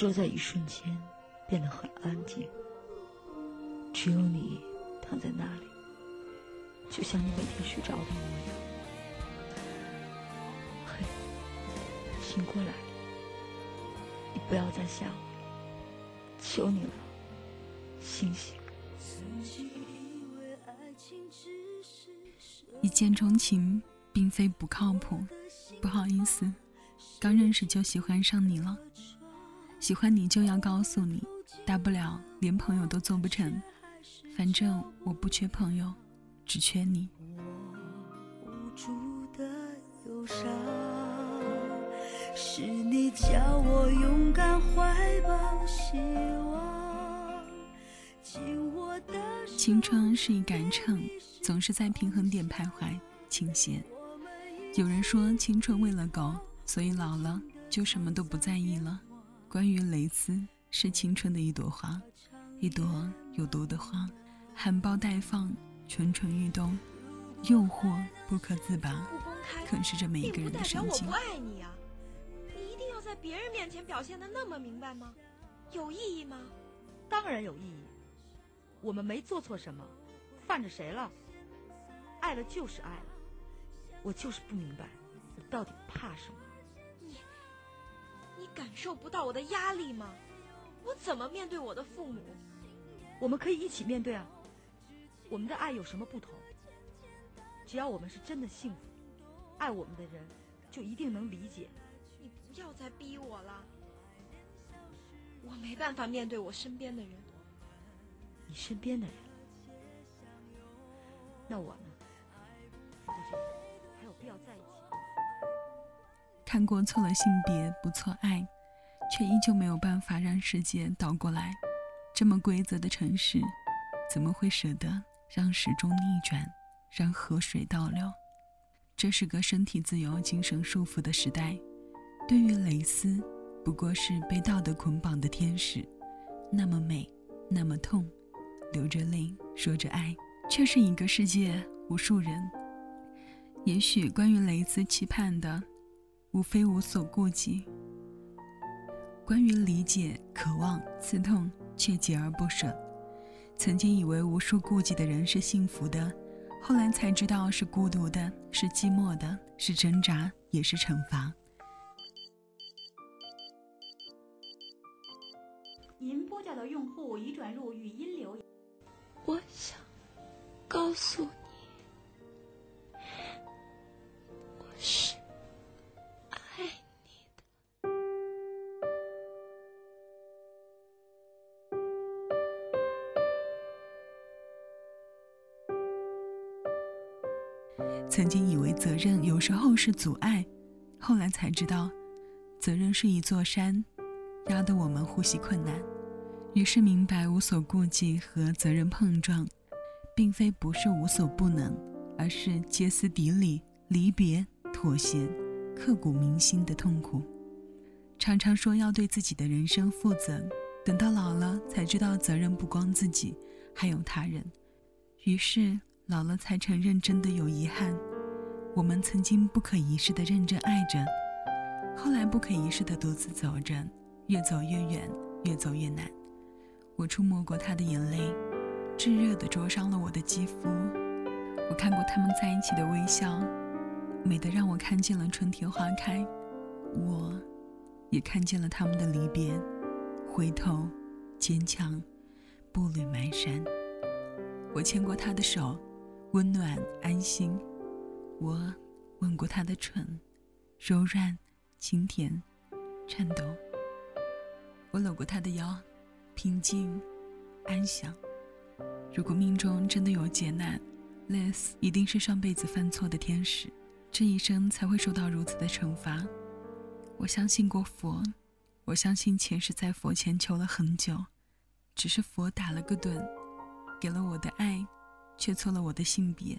就在一瞬间变得很安静。只有你躺在那里，就像你每天睡着的模样。嘿，醒过来，你不要再想我了，求你了，醒醒。一见钟情并非不靠谱，不好意思，刚认识就喜欢上你了。喜欢你就要告诉你，大不了连朋友都做不成。反正我不缺朋友，只缺你。是你叫我勇敢怀抱希望。青春是一杆秤，总是在平衡点徘徊倾斜。有人说青春喂了狗，所以老了就什么都不在意了。关于蕾丝，是青春的一朵花，一朵有毒的花。含苞待放，蠢蠢欲动，诱惑不可自拔，啃噬着每一个人的神经。我不爱你啊，你一定要在别人面前表现的那么明白吗？有意义吗？当然有意义。我们没做错什么，犯着谁了？爱了就是爱了，我就是不明白，我到底怕什么？感受不到我的压力吗？我怎么面对我的父母？我们可以一起面对啊。我们的爱有什么不同？只要我们是真的幸福，爱我们的人就一定能理解。你不要再逼我了，我没办法面对我身边的人。你身边的人？那我呢？我觉得还有必要在一起。看过错了性别，不错爱，却依旧没有办法让世界倒过来。这么规则的城市，怎么会舍得？让时钟逆转，让河水倒流。这是个身体自由、精神束缚的时代。对于蕾丝，不过是被道德捆绑的天使，那么美，那么痛，流着泪，说着爱，却是一个世界无数人。也许关于蕾丝期盼的，无非无所顾忌；关于理解、渴望、刺痛，却锲而不舍。曾经以为无数顾忌的人是幸福的，后来才知道是孤独的，是寂寞的，是挣扎，也是惩罚。您拨叫的用户已转入语音留言。我想告诉你。曾经以为责任有时候是阻碍，后来才知道，责任是一座山，压得我们呼吸困难。于是明白，无所顾忌和责任碰撞，并非不是无所不能，而是歇斯底里、离别、妥协、刻骨铭心的痛苦。常常说要对自己的人生负责，等到老了才知道责任不光自己，还有他人。于是老了才承认真的有遗憾。我们曾经不可一世的认真爱着，后来不可一世的独自走着，越走越远，越走越难。我触摸过他的眼泪，炙热的灼伤了我的肌肤。我看过他们在一起的微笑，美得让我看见了春天花开。我，也看见了他们的离别，回头，坚强，步履蹒跚。我牵过他的手，温暖安心。我吻过他的唇，柔软、清甜、颤抖。我搂过他的腰，平静、安详。如果命中真的有劫难，less 一定是上辈子犯错的天使，这一生才会受到如此的惩罚。我相信过佛，我相信前世在佛前求了很久，只是佛打了个盹，给了我的爱，却错了我的性别。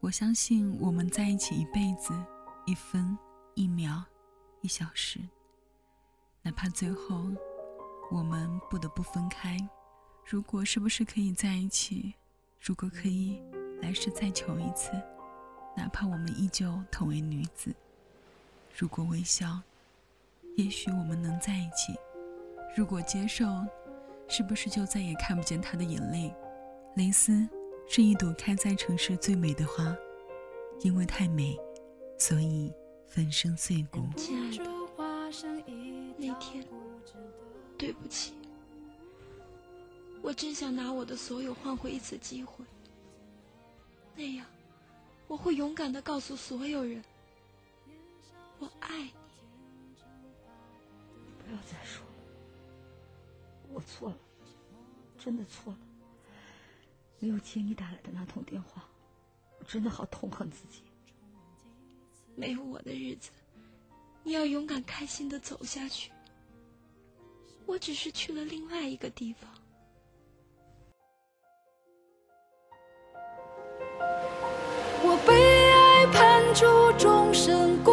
我相信我们在一起一辈子，一分一秒，一小时。哪怕最后我们不得不分开，如果是不是可以在一起？如果可以，来世再求一次。哪怕我们依旧同为女子，如果微笑，也许我们能在一起。如果接受，是不是就再也看不见他的眼泪？蕾丝。是一朵开在城市最美的花，因为太美，所以粉身碎骨。亲爱的，那天，对不起，我真想拿我的所有换回一次机会，那样，我会勇敢的告诉所有人，我爱你。不要再说了，我错了，真的错了。没有接你打来的那通电话，我真的好痛恨自己。没有我的日子，你要勇敢开心的走下去。我只是去了另外一个地方。我被爱判处终身孤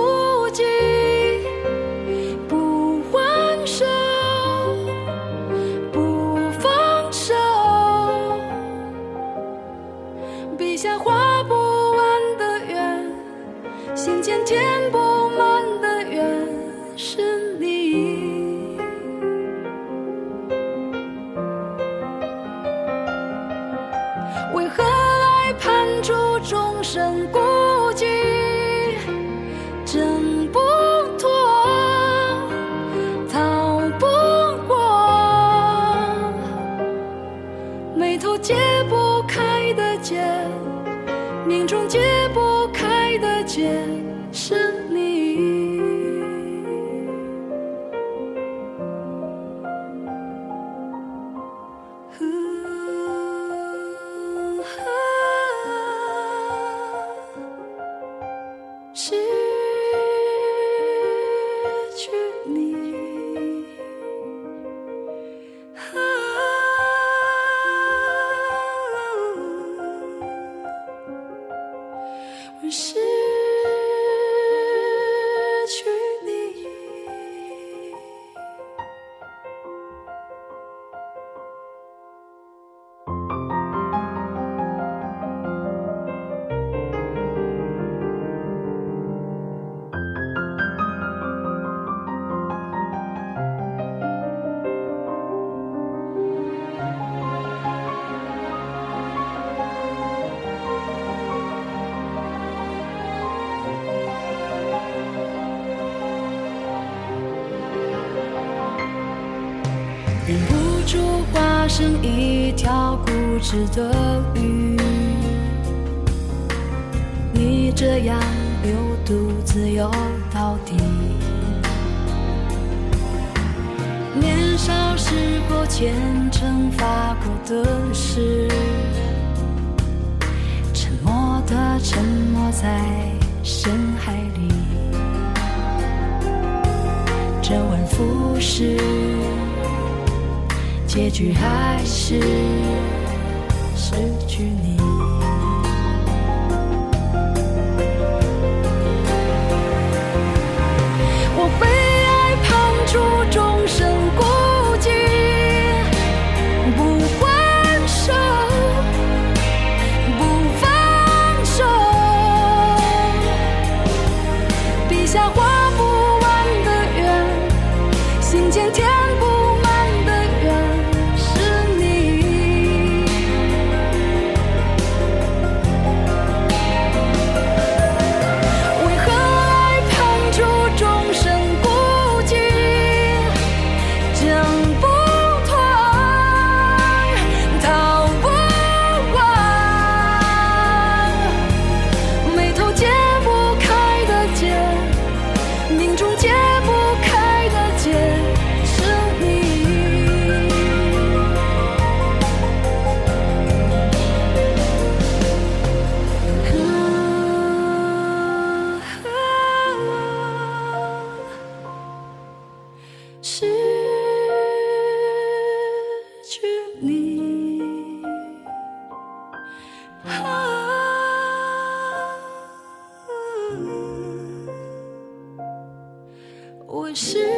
为何爱判处众生？成一条固执的鱼，你这样流独自游到底。年少时过虔诚发过的誓，沉默的沉没在深海里，周而复始。结局还是失去你。是